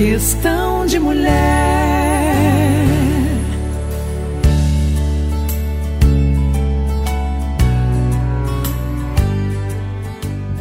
Questão de mulher.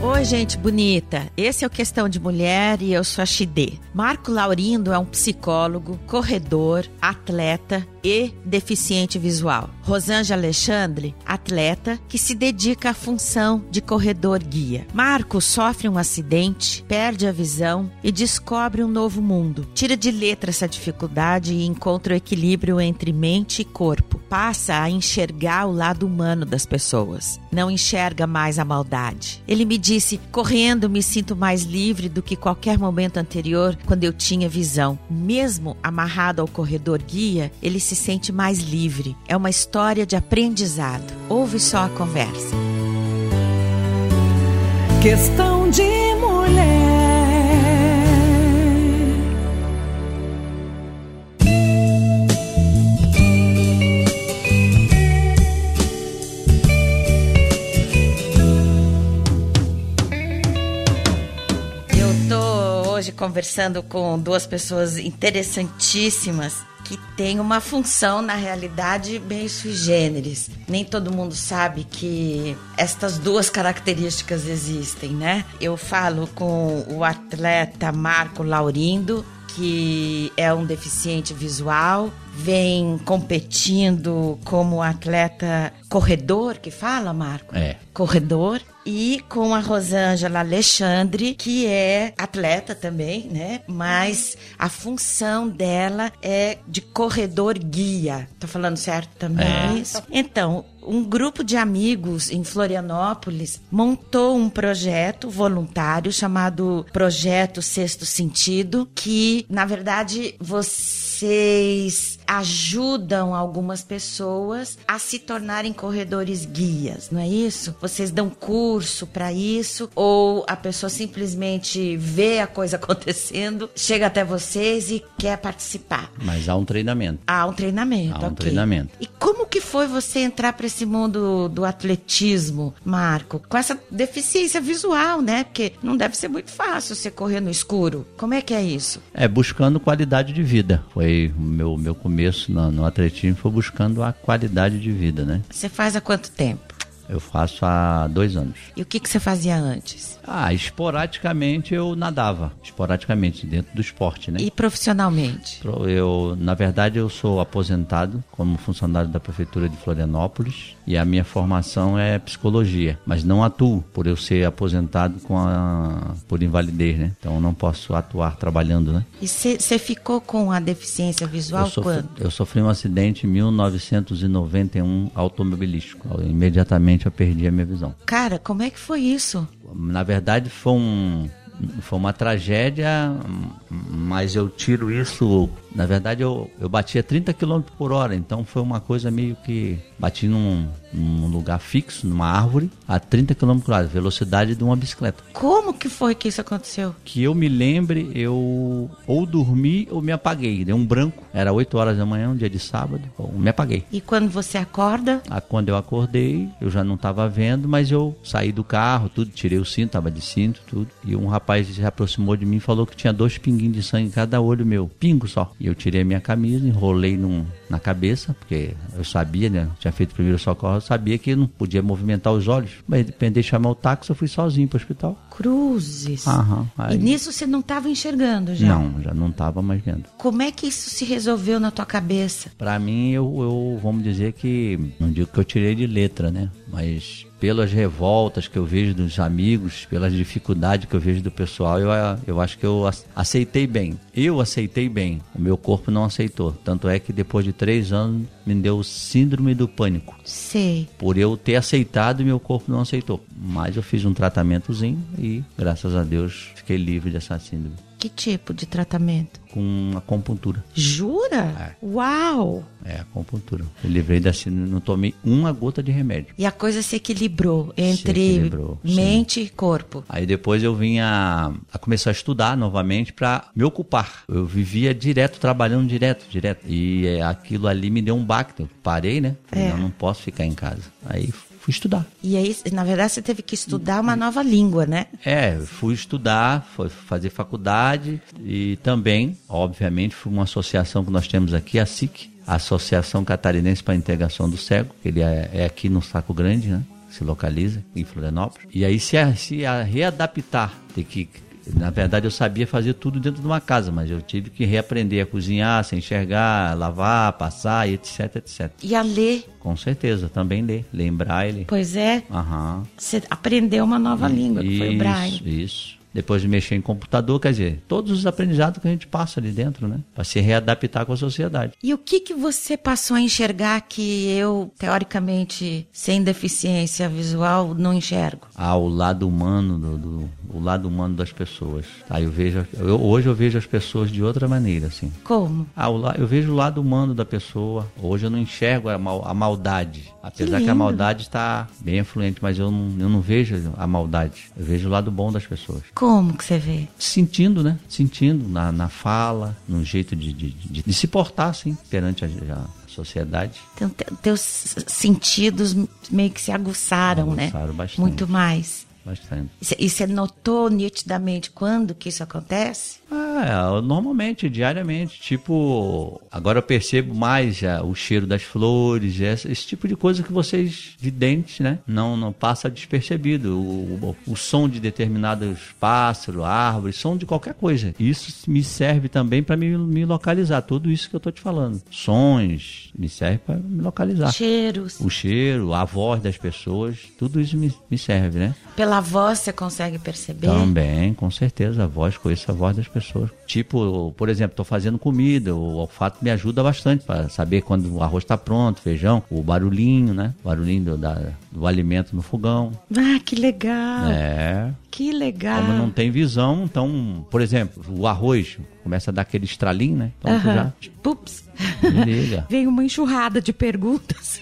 Oi, gente bonita. Esse é o Questão de Mulher e eu sou a Xidê. Marco Laurindo é um psicólogo, corredor, atleta e deficiente visual. Rosângela Alexandre, atleta que se dedica à função de corredor guia. Marco sofre um acidente, perde a visão e descobre um novo mundo. Tira de letra essa dificuldade e encontra o equilíbrio entre mente e corpo. Passa a enxergar o lado humano das pessoas. Não enxerga mais a maldade. Ele me disse: correndo me sinto mais livre do que qualquer momento anterior quando eu tinha visão. Mesmo amarrado ao corredor guia, ele se sente mais livre. É uma história de aprendizado. Ouve só a conversa. Questão de mulher. Eu tô hoje conversando com duas pessoas interessantíssimas que têm uma função na realidade bem sui generis. Nem todo mundo sabe que estas duas características existem, né? Eu falo com o atleta Marco Laurindo, que é um deficiente visual, vem competindo como atleta corredor, que fala, Marco? É. Corredor. E com a Rosângela Alexandre, que é atleta também, né? Mas a função dela é de corredor guia. Tô falando certo também É. isso? Então, um grupo de amigos em Florianópolis montou um projeto voluntário chamado Projeto Sexto Sentido, que, na verdade, vocês ajudam algumas pessoas a se tornarem corredores guias, não é isso? Vocês dão curso para isso ou a pessoa simplesmente vê a coisa acontecendo, chega até vocês e quer participar? Mas há um treinamento. Há um treinamento, Há um ok. treinamento. E como que foi você entrar para esse mundo do atletismo, Marco? Com essa deficiência visual, né? Porque não deve ser muito fácil você correr no escuro. Como é que é isso? É, buscando qualidade de vida. Foi o meu, meu começo no, no atletismo, foi buscando a qualidade de vida, né? Você faz há quanto tempo? Eu faço há dois anos. E o que, que você fazia antes? Ah, esporadicamente eu nadava. Esporadicamente, dentro do esporte, né? E profissionalmente? Pro- Eu, na verdade, eu sou aposentado como funcionário da Prefeitura de Florianópolis e a minha formação é psicologia, mas não atuo por eu ser aposentado com a, por invalidez, né? Então não posso atuar trabalhando, né? E você ficou com a deficiência visual Eu sofri, quando? eu sofri um acidente em 1991 automobilístico. Imediatamente eu perdi a minha visão. Cara, como é que foi isso? Na verdade, foi, um, foi uma tragédia, mas eu tiro isso. Na verdade, eu, eu batia 30 km por hora, então foi uma coisa meio que. Bati num, num lugar fixo, numa árvore, a 30 km por hora, velocidade de uma bicicleta. Como que foi que isso aconteceu? Que eu me lembre, eu ou dormi ou me apaguei. Deu um branco, era 8 horas da manhã, um dia de sábado, eu me apaguei. E quando você acorda, Ah, Quando eu acordei, eu já não estava vendo, mas eu saí do carro, tudo, tirei o cinto, tava de cinto, tudo. E um rapaz se aproximou de mim e falou que tinha dois pinguinhos de sangue em cada olho meu, pingo só. E eu tirei a minha camisa, enrolei num, na cabeça, porque eu sabia, né? Tinha feito primeiro socorro, eu sabia que não podia movimentar os olhos. Mas dependendo de chamar o táxi, eu fui sozinho para o hospital. cruzes. Aham, E aí- nisso você não estava enxergando já? Não, já não estava mais vendo. Como é que isso se resolveu na tua cabeça? Pra mim, eu, eu vamos dizer que não digo que eu tirei de letra, né? Mas pelas revoltas que eu vejo dos amigos, pelas dificuldades que eu vejo do pessoal, eu, eu acho que eu ac- aceitei bem. Eu aceitei bem. O meu corpo não aceitou. Tanto é que depois de três anos me deu síndrome do pânico. Sei. Por eu ter aceitado, meu corpo não aceitou. Mas eu fiz um tratamentozinho e, graças a Deus, fiquei livre dessa síndrome. Que tipo de tratamento? Com acupuntura. Jura? Uau! É, acupuntura. Eu livrei da síndrome, não tomei uma gota de remédio. E a coisa se equilibrou entre equilibrou, sim. mente e corpo. Aí depois eu vim a, a começar a estudar novamente para me ocupar. Eu vivia direto, trabalhando direto, direto. E é, aquilo ali me deu um baque. Eu parei, né? Falei, É. não, não posso ficar em casa. Aí fui estudar. E aí, na verdade, você teve que estudar uma nova língua, né? É, fui estudar, fui fazer faculdade e também, obviamente, fui uma associação que nós temos aqui, a SIC, Associação Catarinense para a Integração do Cego, ele é, é aqui no Saco Grande, né? Se localiza em Florianópolis. E aí se, a, se a readaptar, ter que na verdade, eu sabia fazer tudo dentro de uma casa, mas eu tive que reaprender a cozinhar, se enxergar, lavar, passar, etc, etc. E a ler. Com certeza, também ler. Ler em braille. Pois é. Aham. Você aprendeu uma nova língua, que isso, foi o braille. Isso. Depois de mexer em computador, quer dizer, todos os aprendizados que a gente passa ali dentro, né? Para se readaptar com a sociedade. E o que que você passou a enxergar que eu, teoricamente, sem deficiência visual, não enxergo? Ah, o lado humano do, do o lado humano das pessoas. Aí eu vejo, eu, hoje eu vejo as pessoas de outra maneira, assim. Como? Ah, o, eu vejo o lado humano da pessoa. Hoje eu não enxergo a, mal, a maldade. Apesar que, que, a maldade está bem influente, mas eu não, eu não vejo a maldade. Eu vejo o lado bom das pessoas. Como que você vê? Sentindo, né? Sentindo na, na fala, no jeito de, de, de, de se portar, assim, perante a, a sociedade. Então, te, teus sentidos meio que se aguçaram, né? aguçaram né? Bastante. Muito mais. Bastante. E você notou nitidamente quando que isso acontece? Ah, normalmente, diariamente. Tipo, agora eu percebo mais já o cheiro das flores, esse, esse tipo de coisa que vocês, videntes, né? Não, não passa despercebido. O, o, o, som de determinados pássaros, árvores, som de qualquer coisa. Isso me serve também para me, me localizar. Tudo isso que eu tô te falando. Sons, me serve para me localizar. Cheiros. O cheiro, a voz das pessoas, tudo isso me, me serve, né? Pela voz você consegue perceber? Também, com certeza. A voz, conheço a voz das pessoas. Tipo, por exemplo, estou fazendo comida, o olfato me ajuda bastante para saber quando o arroz está pronto, feijão, o barulhinho, né? O barulhinho da, do alimento no fogão. Ah, que legal! É. Que legal! Como não tem visão, então, por exemplo, o arroz começa a dar aquele estralinho, né? Então uh -huh. já. Pups! Vem uma enxurrada de perguntas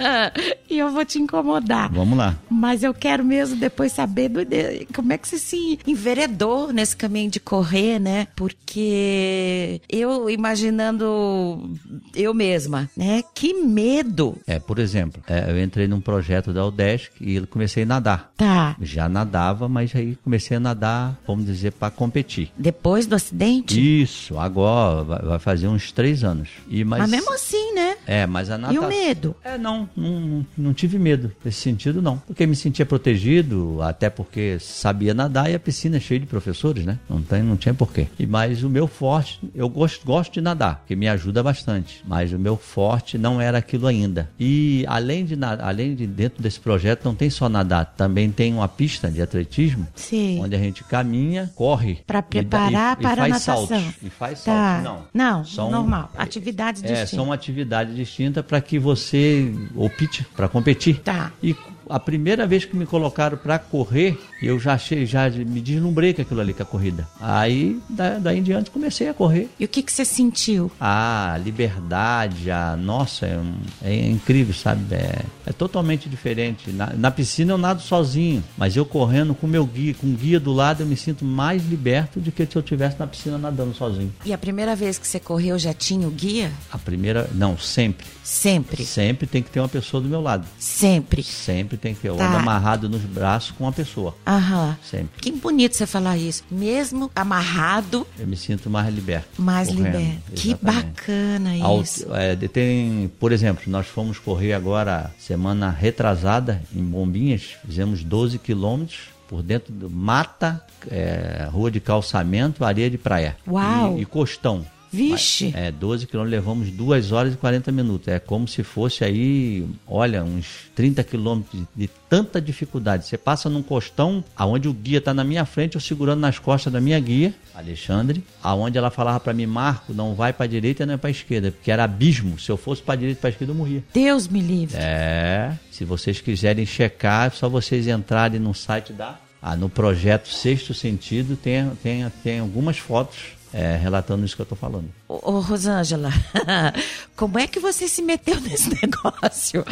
e eu vou te incomodar. Vamos lá. Mas eu quero mesmo depois saber do, de, como é que você se enveredou nesse caminho de correr, né? Porque eu imaginando eu mesma, né? Que medo. É, por exemplo, é, eu entrei num projeto da UDESC e comecei a nadar. Tá. Já nadava, mas aí comecei a nadar, vamos dizer, para competir. Depois do acidente? Isso, agora vai fazer uns três anos. E, mas, mas mesmo assim, né? É, mas a natação... E o medo? É, não, não, não tive medo nesse sentido, não. Porque me sentia protegido, até porque sabia nadar e a piscina é cheia de professores, né? Não, tem, não tinha porquê. E, mas o meu forte, eu gosto, gosto de nadar, que me ajuda bastante. Mas o meu forte não era aquilo ainda. E além de, além de dentro desse projeto, não tem só nadar, também tem uma pista de atletismo, Sim. onde a gente caminha, corre. Para preparar e, e, para e faz a natação. Saltos, e faz tá. saltos. Não, não são, normal. Atividades é, distintas. são atividades distintas para que você opte para competir. Tá. E a primeira vez que me colocaram para correr, eu já achei, já me deslumbrei com aquilo ali, com a corrida. Aí, da, daí em diante, comecei a correr. E o que, que você sentiu? Ah, liberdade, a, nossa, é, é incrível, sabe? É, é totalmente diferente. Na, na, piscina eu nado sozinho, mas eu correndo com meu guia, com o guia do lado, eu me sinto mais liberto do que se eu estivesse na piscina nadando sozinho. E a primeira vez que você correu já tinha o guia? A primeira, não, sempre. Sempre? Sempre tem que ter uma pessoa do meu lado. Sempre? Sempre tem que ter. Eu Tá. ando amarrado nos braços com uma pessoa. Aham. Sempre. Que bonito você falar isso. Mesmo amarrado, Eu me sinto mais liberto. mais correndo. liberto. Que bacana Ao- isso. é, tem, por exemplo, nós fomos correr agora, semana retrasada, em Bombinhas, fizemos 12 quilômetros por dentro do mata, é, rua de calçamento, areia de praia. Uau! E, e costão. Vixe. É, 12 quilômetros, levamos 2 horas e 40 minutos. É como se fosse aí, olha, uns 30 quilômetros de, tanta dificuldade. Você passa num costão, aonde o guia está na minha frente, eu segurando nas costas da minha guia, Alexandre, aonde ela falava para mim, Marco, não vai para direita nem para esquerda, porque era abismo. Se eu fosse para direita e para esquerda, eu morria. Deus me livre. É, se vocês quiserem checar, é só vocês entrarem no site da. Ah, no projeto Sexto Sentido tem, tem, tem algumas fotos é, relatando isso que eu estou falando. Ô, ô, Rosângela, como é que você se meteu nesse negócio?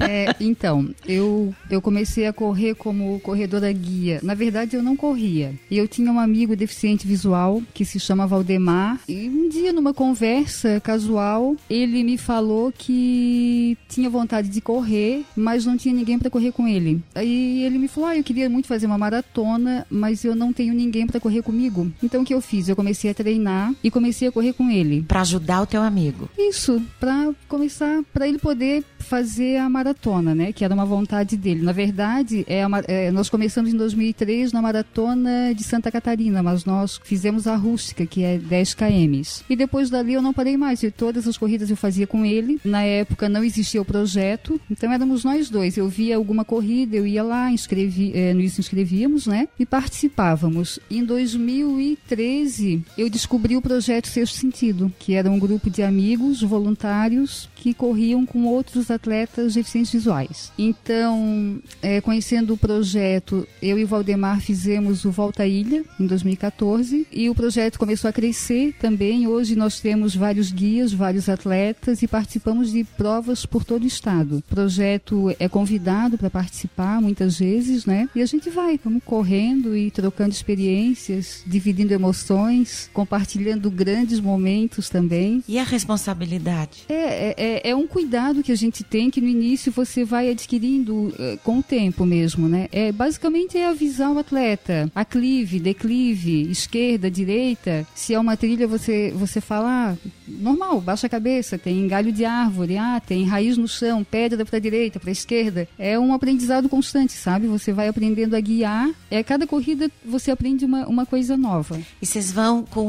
É, então, eu, eu comecei a correr como corredora guia. Na verdade, eu não corria. Eu tinha um amigo deficiente visual que se chama Valdemar. E um dia, numa conversa casual, ele me falou que tinha vontade de correr, mas não tinha ninguém para correr com ele. Aí ele me falou: ah, eu queria muito fazer uma maratona, mas eu não tenho ninguém para correr comigo. Então, o que eu fiz? Eu comecei a treinar e comecei a correr com ele. Para ajudar o teu amigo. Isso, para começar, para ele poder fazer a maratona, né? Que era uma vontade dele. Na verdade, é, uma, é, nós começamos em 2003 na maratona de Santa Catarina, mas nós fizemos a rústica, que é 10 km. E depois dali eu não parei mais. E todas as corridas eu fazia com ele. Na época não existia o projeto, então éramos nós dois. Eu via alguma corrida, eu ia lá, inscrevi, é, nos inscrevíamos, né? E participávamos. Em 2013 eu descobri o projeto Sexto Sentido, que era um grupo de amigos voluntários que corriam com outros atletas deficientes visuais. Então, é, conhecendo o projeto, eu e o Valdemar fizemos o Volta à Ilha em 2014 e o projeto começou a crescer também. Hoje nós temos vários guias, vários atletas e participamos de provas por todo o estado. O projeto é convidado para participar muitas vezes, né? E a gente vai, vamos correndo e trocando experiências, dividindo emoções, compartilhando grandes momentos também. E a responsabilidade? É, é, é um cuidado que a gente tem que no início você vai adquirindo uh, com o tempo mesmo, né? É, basicamente é avisar o atleta, aclive, declive, esquerda, direita. Se é uma trilha, você, você fala, ah, normal, baixa a cabeça, tem galho de árvore, ah, tem raiz no chão, pedra para direita, para esquerda. É um aprendizado constante, sabe? Você vai aprendendo a guiar. É cada corrida você aprende uma, uma coisa nova. E vocês vão com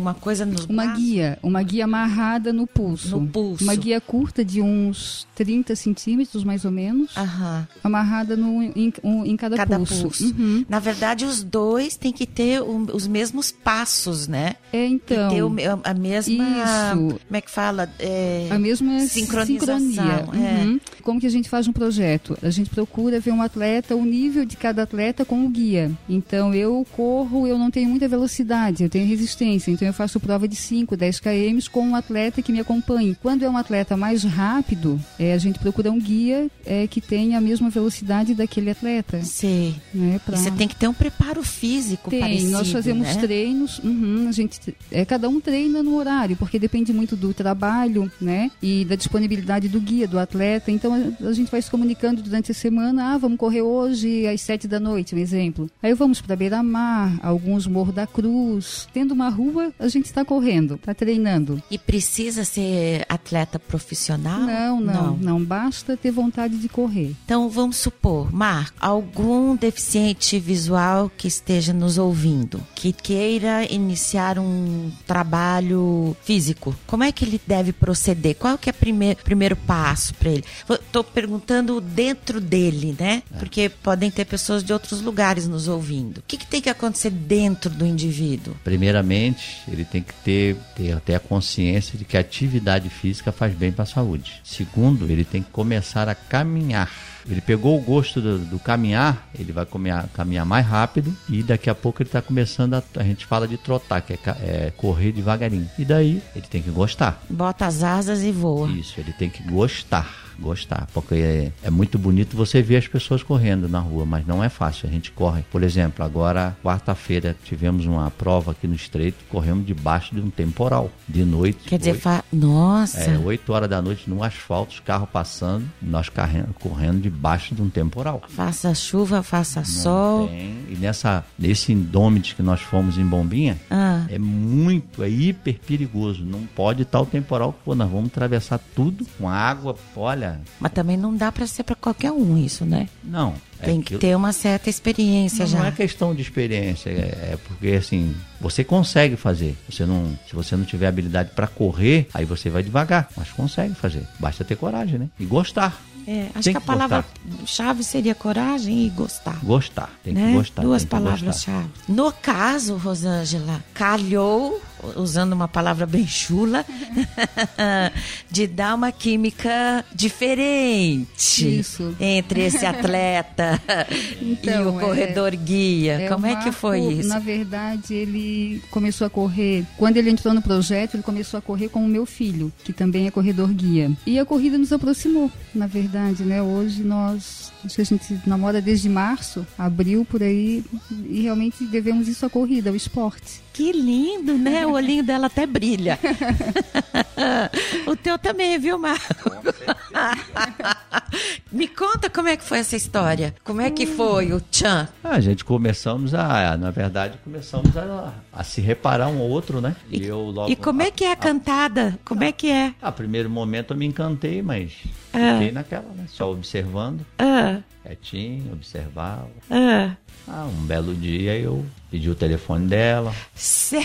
uma coisa nos Uma braços? guia, uma guia amarrada no pulso. No pulso. Uma guia curta de uns 30 centímetros, mais ou menos, Aham. amarrada no, em, um- em cada, Cada pulso. pulso. Uhum. Na verdade, os dois têm que ter o- os mesmos passos, né? É, então, que ter o a mesma. Isso. Como é que fala? É, a mesma sincronização, sincronia. é. Uhum. Como que a gente faz um projeto? A gente procura ver um atleta, o nível de cada atleta com o guia. Então, eu corro, eu não tenho muita velocidade, eu tenho resistência. Então, eu faço prova de 5, 10 km com um atleta que me acompanhe. Quando é um atleta mais rápido, é, a gente procura um guia é, que tenha a mesma velocidade daquele atleta. Sei. Né, pra- você tem que ter um preparo físico Tem, parecido, nós fazemos né? treinos, uhum, a gente, é, cada um treina no horário, porque depende muito do trabalho, né, e da disponibilidade do guia, do atleta, então a, a gente vai se comunicando durante a semana, ah, vamos correr hoje às sete da noite, um exemplo. Aí vamos para Beira-Mar, alguns Morro da Cruz, tendo uma rua, a gente está correndo, está treinando. E precisa ser atleta profissional? Não, não, não, basta ter vontade de correr. Então vamos supor, Marco, algum deficiente visual que esteja nos ouvindo, que queira iniciar um trabalho físico, como é que ele deve proceder? Qual que é o primeiro, primeiro passo para ele? Estou perguntando dentro dele, né? Porque podem ter pessoas de outros lugares nos ouvindo. O que, que tem que acontecer dentro do indivíduo? Primeiramente, ele tem que ter, ter até a consciência de que a atividade física faz bem para a saúde. Segundo, ele tem que começar a caminhar. Ele pegou o gosto do, do caminhar, ele vai comer- caminhar mais rápido e daqui a pouco ele está começando a, a gente fala de trotar, que é, é correr devagarinho. E daí ele tem que gostar. Bota as asas e voa. Isso, ele tem que gostar. Gostar, porque é, é muito bonito você ver as pessoas correndo na rua, mas não é fácil. A gente corre. Por exemplo, agora, quarta-feira, tivemos uma prova aqui no Estreito, corremos debaixo de um temporal, de noite. Quer dizer, fa... nossa, é, 8 horas da noite no asfalto, os carros passando, nós carrendo, correndo debaixo de um temporal. faça chuva, faça Não sol. tem. E nessa, nesse Indômites que nós fomos em Bombinha, Ah. é muito, é hiper perigoso. Não pode estar o temporal que for. Nós vamos atravessar tudo com água. Olha, Mas também não dá pra ser pra qualquer um isso, né? não. é Tem que aquilo- ter uma certa experiência Não, já. não é questão de experiência, é, é porque assim, você consegue fazer. Você não, se você não tiver habilidade para correr, aí você vai devagar, mas consegue fazer. Basta ter coragem, né? E gostar. É, acho Tem que a que palavra-chave seria coragem e gostar. Gostar. Tem né? que gostar. Duas que palavras-chave. No caso, Rosângela, calhou usando uma palavra bem chula, de dar uma química diferente Isso. entre esse atleta e Então, o é- corredor guia. É, Como o é que foi Marco, isso? Na verdade, ele começou a correr. Quando ele entrou no projeto, ele começou a correr com o meu filho, que também é corredor guia. E a corrida nos aproximou, na verdade, né? Hoje nós. Acho que a gente namora desde março, abril por aí, e realmente devemos isso à corrida, ao esporte. Que lindo, né? O olhinho dela até brilha. o teu também, viu, Marco? Me conta como é que foi essa história. Como é que foi o Tchan? Ah, A gente começamos a, na verdade, começamos a, a se reparar um ao outro, né? E, eu logo. e como é que é a cantada? Como é que é? A, primeiro momento eu me encantei, mas Ah. fiquei naquela, né? Só observando, Ah, quietinho, observava. ah. Ah, um belo dia eu pedi o telefone dela, Cê-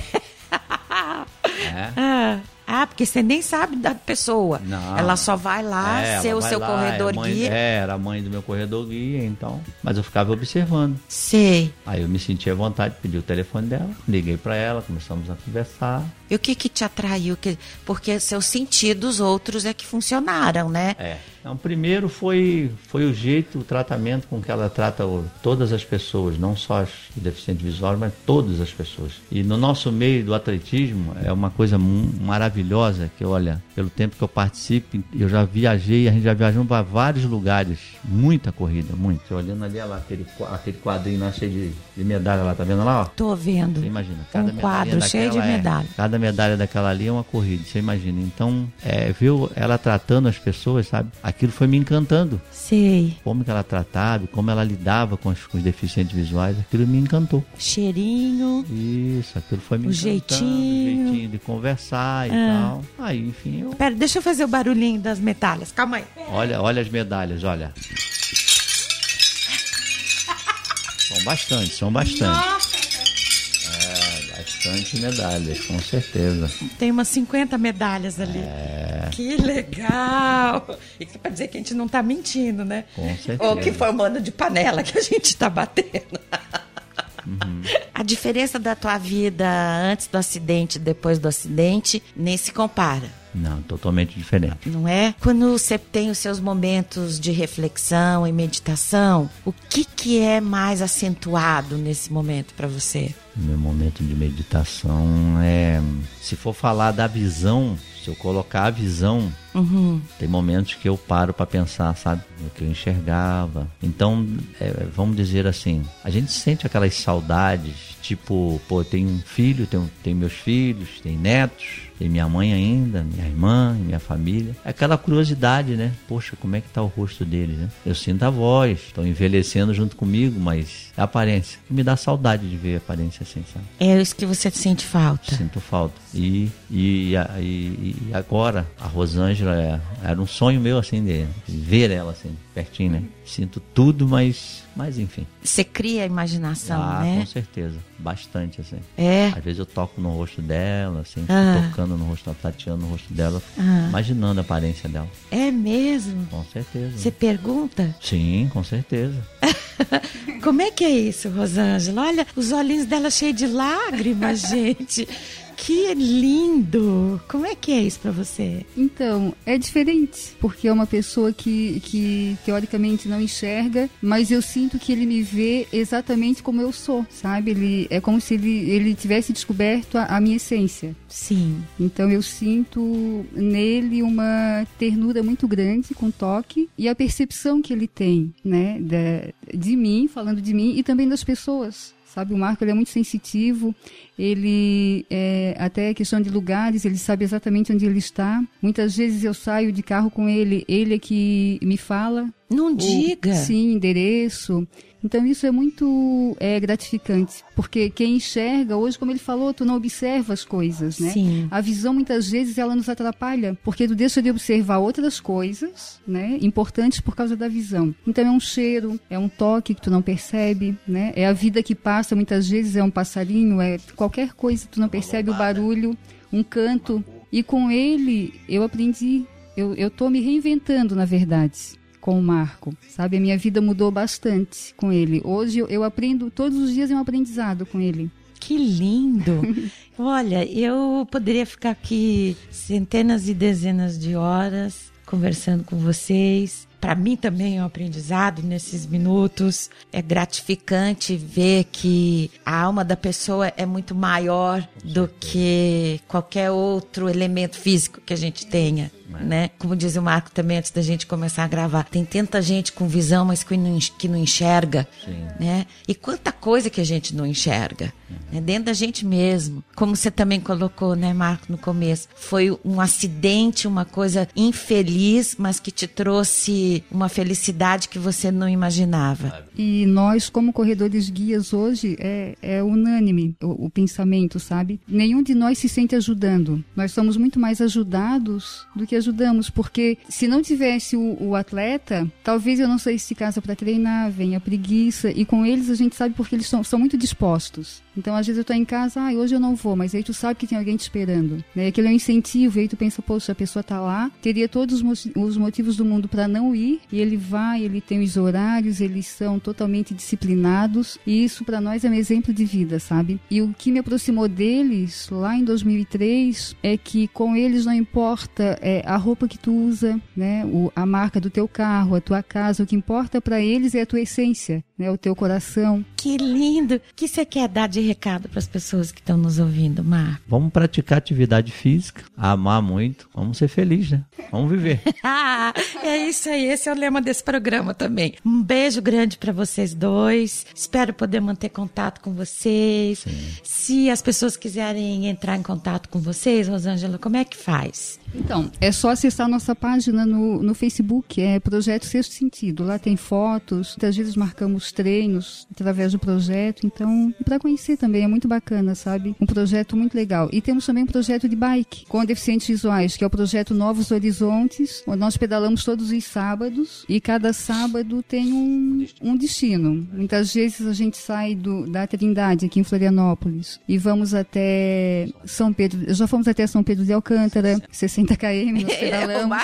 né? Ah, ah, porque você nem sabe da pessoa. Não. Ela só vai lá É, ser o seu lá, corredor é mãe- guia. É, era a mãe do meu corredor guia, então. Mas eu ficava observando. Sei. Aí eu me senti à vontade, pedi o telefone dela, liguei pra ela, começamos a conversar. E o que que te atraiu? Que- Porque seus sentidos outros é que funcionaram, né? É. Então, primeiro foi, foi o jeito, o tratamento com que ela trata o- todas as pessoas, não só os deficientes visuais, mas todas as pessoas. E no nosso meio do atletismo é uma coisa mu- maravilhosa que, olha, pelo tempo que eu participo, eu já viajei, a gente já viajou para vários lugares, muita corrida, muito. Você Olhando ali, lá, aquele, aquele quadrinho lá cheio de, de medalha lá, tá vendo lá, ó? Tô vendo. Você imagina, Um cada quadro medalhinha cheio de é- medalha. cada medalha daquela ali é uma corrida, você imagina. Então, é, viu ela tratando as pessoas, sabe? Aquilo foi me encantando. Sei. Como que ela tratava, como ela lidava com os, com os deficientes visuais, aquilo me encantou. Cheirinho. Isso, aquilo foi me O encantando. jeitinho. O jeitinho de conversar e Ah. Tal. Aí, enfim, eu... Pera, deixa eu fazer o barulhinho das medalhas. Calma aí. Olha, olha as medalhas, olha. São bastante, são bastante. É, bastante medalhas, com certeza. Tem umas 50 medalhas ali. É. Que legal! Isso pra dizer que a gente não tá mentindo, né? Com certeza. Ou que foi um mano de panela que a gente tá batendo. Uhum. A diferença da tua vida antes do acidente e depois do acidente nem se compara. Não, totalmente diferente. Não é? Quando você tem os seus momentos de reflexão e meditação, o que que é mais acentuado nesse momento pra você? Meu momento de meditação é. Se for falar da visão, se eu colocar a visão, Uhum. tem momentos que eu paro para pensar, sabe? O que eu enxergava. Então, é, vamos dizer assim, a gente sente aquelas saudades, tipo, pô, tem um filho, tem, tem meus filhos, tem netos, tem minha mãe ainda, minha irmã, minha família. É Aquela curiosidade, né? Poxa, como é que tá o rosto deles, né? Eu sinto a voz, estão envelhecendo junto comigo, mas é a aparência. Me dá saudade de ver a aparência assim, sabe? É isso que você sente falta. Sinto falta. E, e, e- e agora, a Rosângela era um sonho meu, assim, de ver ela, assim, pertinho, né? Sinto tudo, mas, mas enfim. Você cria a imaginação, ah, né? com certeza. Bastante, assim. É. Às vezes eu toco no rosto dela, assim, Ah. tocando no rosto, tateando no rosto dela, Ah. imaginando a aparência dela. É mesmo? Com certeza. Você pergunta? Sim, com certeza. Como é que é isso, Rosângela? Olha, os olhinhos dela cheios de lágrimas, gente. Que lindo! Como é que é isso pra você? Então, é diferente, porque é uma pessoa que, que teoricamente não enxerga, mas eu sinto que ele me vê exatamente como eu sou, sabe? Ele, é como se ele, ele tivesse descoberto a, a minha essência. Sim. Então eu sinto nele uma ternura muito grande com toque e a percepção que ele tem, né, da- de mim, falando de mim e também das pessoas. Sabe, o Marco ele é muito sensitivo, ele, é, até questão de lugares, ele sabe exatamente onde ele está. Muitas vezes eu saio de carro com ele, ele é que me fala. Não o- diga. Sim, endereço. Então isso é muito é, gratificante, porque quem enxerga, hoje como ele falou, tu não observa as coisas, né? Sim. A visão muitas vezes ela nos atrapalha, porque tu deixa de observar outras coisas, né, importantes por causa da visão. Então é um cheiro, é um toque que tu não percebe, né? É a vida que passa, muitas vezes é um passarinho, é qualquer coisa tu não percebe o barulho, um canto. E com ele eu aprendi, eu eu tô me reinventando, na verdade. Com o Marco, sabe? A minha vida mudou bastante com ele. Hoje eu, eu aprendo, todos os dias é um aprendizado com ele. Que lindo! Olha, eu poderia ficar aqui centenas e dezenas de horas conversando com vocês. Para mim também é um aprendizado nesses minutos. É gratificante ver que a alma da pessoa é muito maior do que qualquer outro elemento físico que a gente tenha. Né? Como diz o Marco também antes da gente começar a gravar, tem tanta gente com visão, mas que não, que não enxerga, Sim. né? E quanta coisa que a gente não enxerga, né? dentro da gente mesmo. Como você também colocou, né, Marco, no começo, foi um acidente, uma coisa infeliz, mas que te trouxe uma felicidade que você não imaginava. E nós, como corredores guias hoje, é, é unânime o, o pensamento, sabe? Nenhum de nós se sente ajudando. Nós somos muito mais ajudados do que ajudamos, porque se não tivesse o, o atleta, talvez eu não saísse de casa para treinar, venha preguiça, e com eles a gente sabe porque eles são, são muito dispostos. Então, às vezes eu tô em casa, ah, hoje eu não vou, mas aí tu sabe que tem alguém te esperando, né? Aquilo é um incentivo, e aí tu pensa, poxa, a pessoa tá lá, teria todos os motivos do mundo para não ir, e ele vai, ele tem os horários, eles são totalmente disciplinados, e isso para nós é um exemplo de vida, sabe? E o que me aproximou deles lá em 2003 é que com eles não importa é, a roupa que tu usa, né? O, a marca do teu carro, a tua casa, o que importa para eles é a tua essência, né? O teu coração. Que lindo! O que você quer dar de recado para as pessoas que estão nos ouvindo, Marco? Vamos praticar atividade física, amar muito, vamos ser felizes, né? Vamos viver. ah, é isso aí, esse é o lema desse programa também. Um beijo grande para vocês dois. Espero poder manter contato com vocês. Sim. Se as pessoas quiserem entrar em contato com vocês, Rosângela, como é que faz? Então, é só acessar nossa página no, no Facebook, é Projeto Sexto Sentido. Lá tem fotos, muitas vezes marcamos treinos através do projeto, então, para conhecer também, é muito bacana, sabe? Um projeto muito legal. E temos também um projeto de bike com deficientes visuais, que é o projeto Novos Horizontes, onde nós pedalamos todos os sábados e cada sábado tem um, um destino. Muitas vezes a gente sai do, da Trindade, aqui em Florianópolis, e vamos até São Pedro, já fomos até São Pedro de Alcântara, 60 km, nós pedalamos.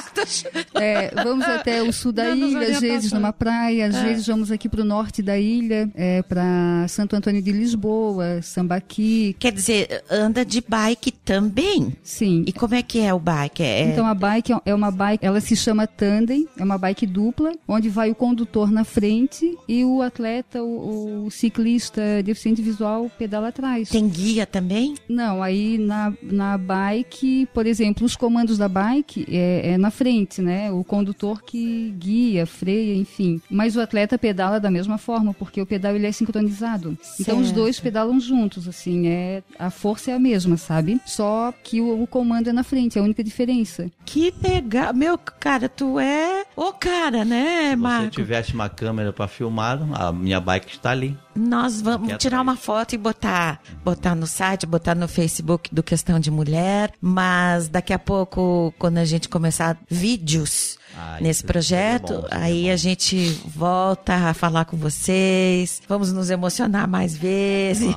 É, vamos até o sul da ilha, às vezes numa praia, às É. vezes vamos aqui para o norte da ilha, é, para Santo Antônio de Lisboa, Sambaqui, Quer dizer, anda de bike também. sim. E como é que é o bike? É, Então a bike é uma bike, ela se chama tandem, é uma bike dupla, onde vai o condutor na frente e o atleta, o, o ciclista deficiente visual pedala atrás. tem guia também? Não, aí na, na bike, por exemplo, os comandos da bike é, é na frente, né? O condutor que guia, freia, enfim. Mas o atleta pedala da mesma forma, porque o pedal ele é sincronizado. Então os Certo. dois pedalam juntos, assim, é a força é a mesma, sabe? Só que o, o comando é na frente, é a única diferença. Que legal. Meu, cara, tu é o cara, né, Se você Marco? tivesse uma câmera para filmar, a minha bike está ali. Nós vamos tirar uma foto e botar, botar no site, botar no Facebook do Questão de Mulher, mas daqui a pouco, quando a gente começar vídeos Ah, nesse projeto, seria bom, seria aí bom. a gente volta a falar com vocês, vamos nos emocionar mais vezes.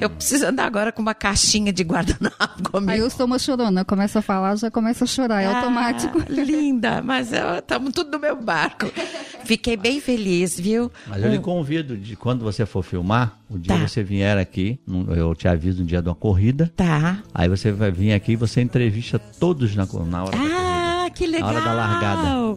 Eu preciso andar agora com uma caixinha de guardanapo comigo. Aí eu sou uma chorona, começa a falar, já começa a chorar, é Ah, automático. linda, mas estamos tudo no meu barco. Fiquei bem feliz, viu? Mas eu lhe Um- convido, de quando você for filmar, o dia Tá. você vier aqui, eu te aviso no dia de uma corrida, Tá. aí você vai vir aqui e você entrevista todos na, na hora da corrida. Ah, que legal. hora da largada.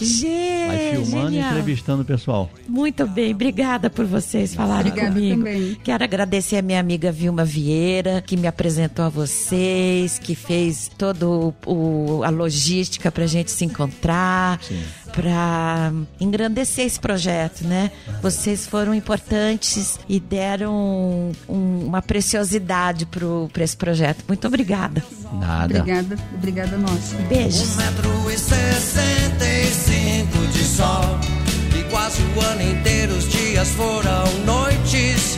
Gente, Vai filmando e entrevistando o pessoal. Muito bem, obrigada por vocês falarem Obrigada comigo. também. Quero agradecer a minha amiga Vilma Vieira, que me apresentou a vocês, que fez toda a logística pra gente se encontrar, Sim. pra engrandecer esse projeto, né? Vocês foram importantes e deram um- uma preciosidade pro, pra esse projeto. Muito obrigada. Nada. Obrigada, obrigada a nós. Beijos. Um foram noites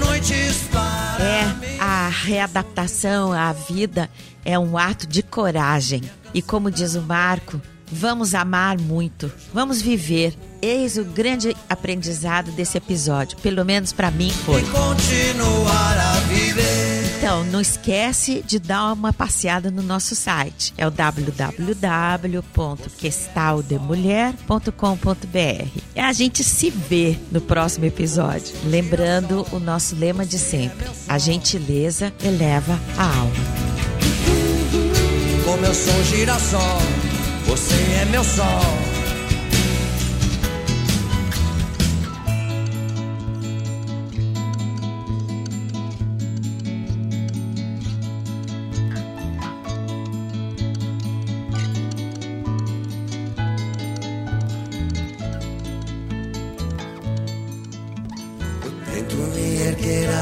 Noites para É, a readaptação à vida é um ato de coragem. E como diz o Marco, Vamos amar muito, vamos viver. Eis o grande aprendizado desse episódio, pelo menos para mim foi. E continuar a viver. Então, não esquece de dar uma passeada no nosso site. É o www.questaldemulher.com.br. E a gente se vê no próximo episódio. Lembrando o nosso lema de sempre: a gentileza eleva a alma. Como eu sou girassol, você é meu sol.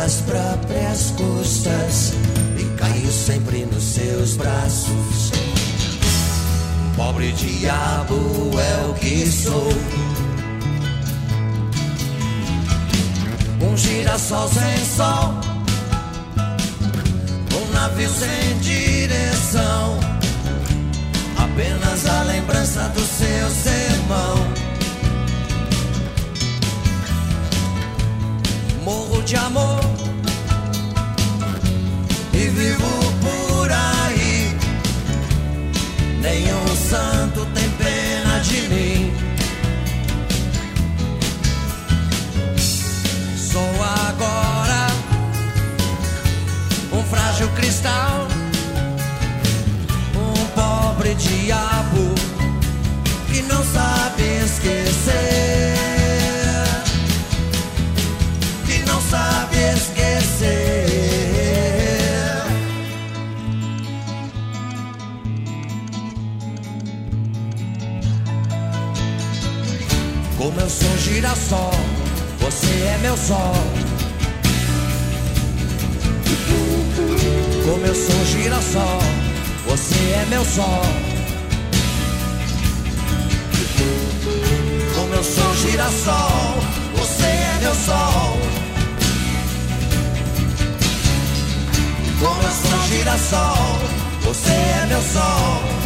Às próprias custas e caio sempre nos seus braços. Pobre diabo é o que sou. Um girassol sem sol, um navio sem direção. Apenas a lembrança do seu sermão. morro de amor vivo Girassol, você é meu sol.